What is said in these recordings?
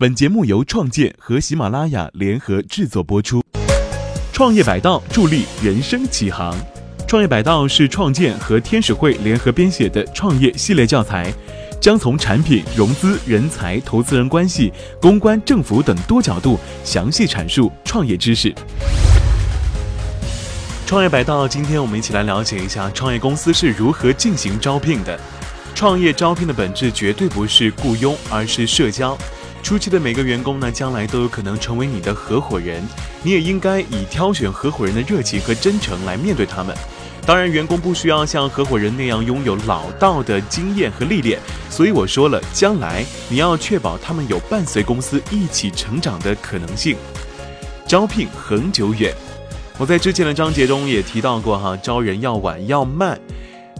本节目由创建和喜马拉雅联合制作播出。创业百道助力人生起航。创业百道是创建和天使会联合编写的创业系列教材，将从产品、融资、人才、投资人关系、公关、政府等多角度详细阐述创业知识。创业百道，今天我们一起来了解一下创业公司是如何进行招聘的。创业招聘的本质绝对不是雇佣，而是社交。初期的每个员工呢，将来都有可能成为你的合伙人，你也应该以挑选合伙人的热情和真诚来面对他们。当然，员工不需要像合伙人那样拥有老道的经验和历练，所以我说了，将来你要确保他们有伴随公司一起成长的可能性。招聘恒久远，我在之前的章节中也提到过哈，招人要晚要慢，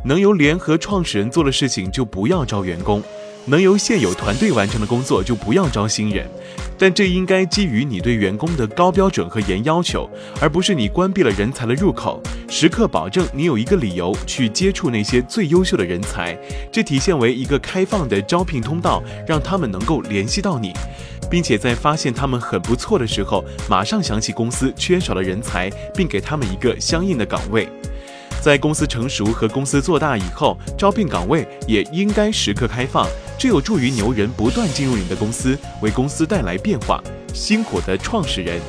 能由联合创始人做的事情就不要招员工。能由现有团队完成的工作就不要招新人，但这应该基于你对员工的高标准和严要求，而不是你关闭了人才的入口。时刻保证你有一个理由去接触那些最优秀的人才，这体现为一个开放的招聘通道，让他们能够联系到你，并且在发现他们很不错的时候，马上想起公司缺少的人才，并给他们一个相应的岗位。在公司成熟和公司做大以后，招聘岗位也应该时刻开放。这有助于牛人不断进入你的公司，为公司带来变化。辛苦的创始人，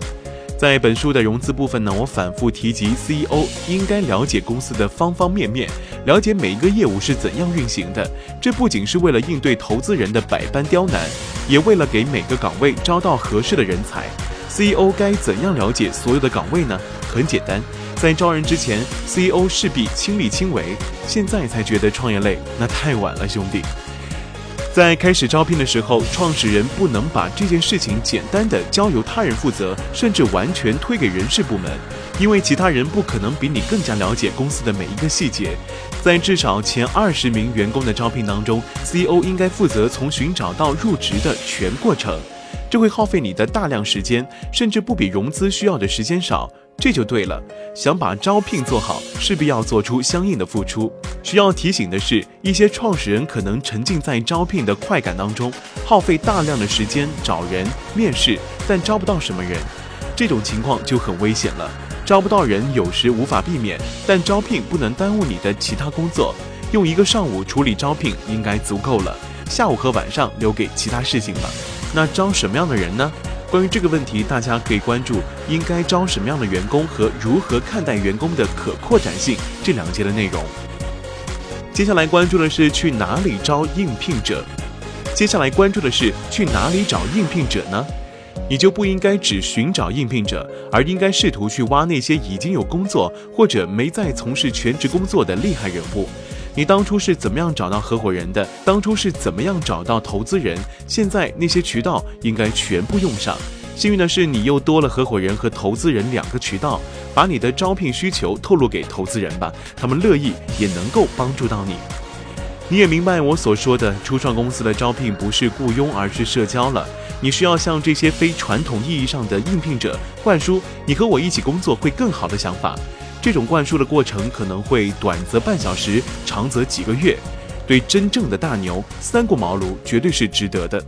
在本书的融资部分呢，我反复提及，CEO 应该了解公司的方方面面，了解每一个业务是怎样运行的。这不仅是为了应对投资人的百般刁难，也为了给每个岗位招到合适的人才。CEO 该怎样了解所有的岗位呢？很简单，在招人之前，CEO 势必亲力亲为。现在才觉得创业累，那太晚了，兄弟。在开始招聘的时候，创始人不能把这件事情简单的交由他人负责，甚至完全推给人事部门，因为其他人不可能比你更加了解公司的每一个细节。在至少前二十名员工的招聘当中，CEO 应该负责从寻找到入职的全过程，这会耗费你的大量时间，甚至不比融资需要的时间少。这就对了，想把招聘做好，势必要做出相应的付出。需要提醒的是，一些创始人可能沉浸在招聘的快感当中，耗费大量的时间找人面试，但招不到什么人，这种情况就很危险了。招不到人有时无法避免，但招聘不能耽误你的其他工作。用一个上午处理招聘应该足够了，下午和晚上留给其他事情吧。那招什么样的人呢？关于这个问题，大家可以关注应该招什么样的员工和如何看待员工的可扩展性这两节的内容。接下来关注的是去哪里招应聘者。接下来关注的是去哪里找应聘者呢？你就不应该只寻找应聘者，而应该试图去挖那些已经有工作或者没在从事全职工作的厉害人物。你当初是怎么样找到合伙人的？当初是怎么样找到投资人？现在那些渠道应该全部用上。幸运的是，你又多了合伙人和投资人两个渠道，把你的招聘需求透露给投资人吧，他们乐意也能够帮助到你。你也明白我所说的，初创公司的招聘不是雇佣，而是社交了。你需要向这些非传统意义上的应聘者灌输“你和我一起工作会更好”的想法。这种灌输的过程可能会短则半小时，长则几个月。对真正的大牛，三顾茅庐绝对是值得的。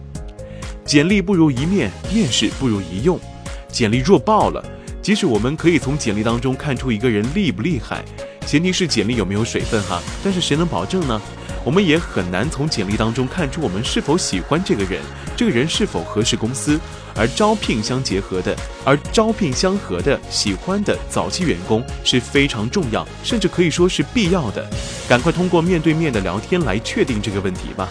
简历不如一面，面试不如一用。简历弱爆了，即使我们可以从简历当中看出一个人厉不厉害，前提是简历有没有水分哈。但是谁能保证呢？我们也很难从简历当中看出我们是否喜欢这个人，这个人是否合适公司。而招聘相结合的，而招聘相合的、喜欢的早期员工是非常重要，甚至可以说是必要的。赶快通过面对面的聊天来确定这个问题吧。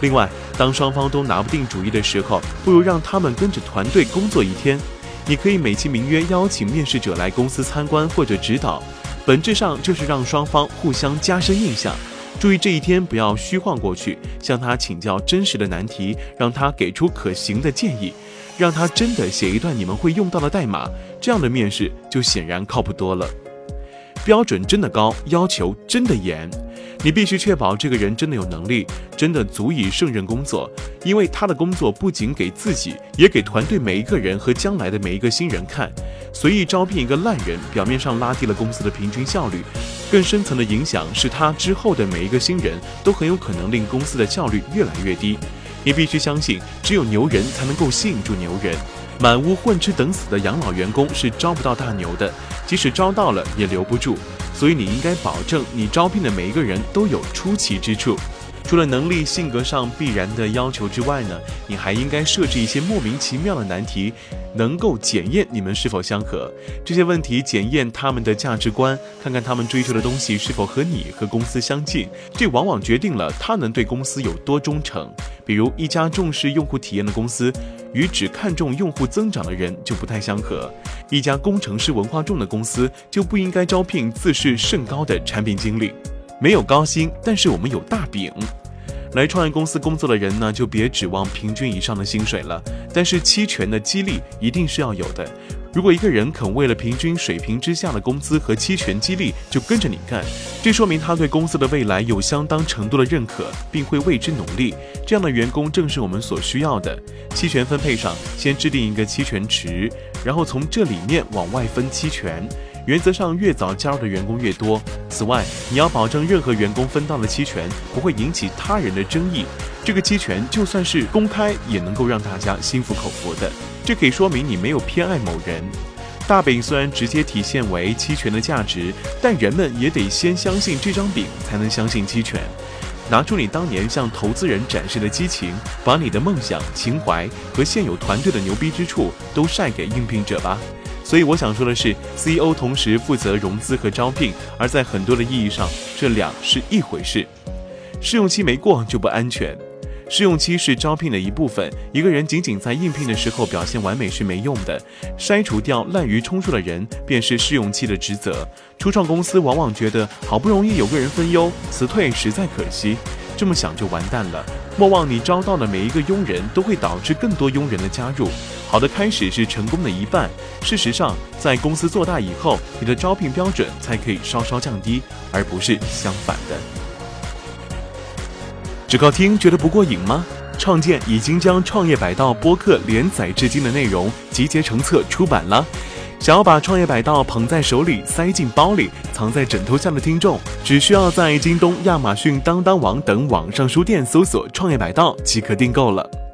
另外，当双方都拿不定主意的时候，不如让他们跟着团队工作一天。你可以美其名曰邀请面试者来公司参观或者指导，本质上就是让双方互相加深印象。注意这一天不要虚晃过去，向他请教真实的难题，让他给出可行的建议。让他真的写一段你们会用到的代码，这样的面试就显然靠谱多了。标准真的高，要求真的严，你必须确保这个人真的有能力，真的足以胜任工作，因为他的工作不仅给自己，也给团队每一个人和将来的每一个新人看。随意招聘一个烂人，表面上拉低了公司的平均效率，更深层的影响是他之后的每一个新人都很有可能令公司的效率越来越低。你必须相信，只有牛人才能够吸引住牛人。满屋混吃等死的养老员工是招不到大牛的，即使招到了也留不住。所以你应该保证，你招聘的每一个人都有出奇之处。除了能力、性格上必然的要求之外呢，你还应该设置一些莫名其妙的难题，能够检验你们是否相合。这些问题检验他们的价值观，看看他们追求的东西是否和你和公司相近。这往往决定了他能对公司有多忠诚。比如，一家重视用户体验的公司，与只看重用户增长的人就不太相合；一家工程师文化重的公司，就不应该招聘自视甚高的产品经理。没有高薪，但是我们有大饼。来创业公司工作的人呢，就别指望平均以上的薪水了。但是期权的激励一定是要有的。如果一个人肯为了平均水平之下的工资和期权激励就跟着你干，这说明他对公司的未来有相当程度的认可，并会为之努力。这样的员工正是我们所需要的。期权分配上，先制定一个期权池，然后从这里面往外分期权。原则上，越早加入的员工越多。此外，你要保证任何员工分到的期权不会引起他人的争议。这个期权就算是公开，也能够让大家心服口服的。这可以说明你没有偏爱某人。大饼虽然直接体现为期权的价值，但人们也得先相信这张饼，才能相信期权。拿出你当年向投资人展示的激情，把你的梦想、情怀和现有团队的牛逼之处都晒给应聘者吧。所以我想说的是，CEO 同时负责融资和招聘，而在很多的意义上，这两是一回事。试用期没过就不安全。试用期是招聘的一部分，一个人仅仅在应聘的时候表现完美是没用的，筛除掉滥竽充数的人便是试用期的职责。初创公司往往觉得好不容易有个人分忧，辞退实在可惜，这么想就完蛋了。莫忘你招到的每一个佣人都会导致更多佣人的加入。好的开始是成功的一半。事实上，在公司做大以后，你的招聘标准才可以稍稍降低，而不是相反的。只靠听觉得不过瘾吗？创建已经将创业百道播客连载至今的内容集结成册出版了。想要把创业百道捧在手里、塞进包里、藏在枕头下的听众，只需要在京东、亚马逊、当当网等网上书店搜索“创业百道”即可订购了。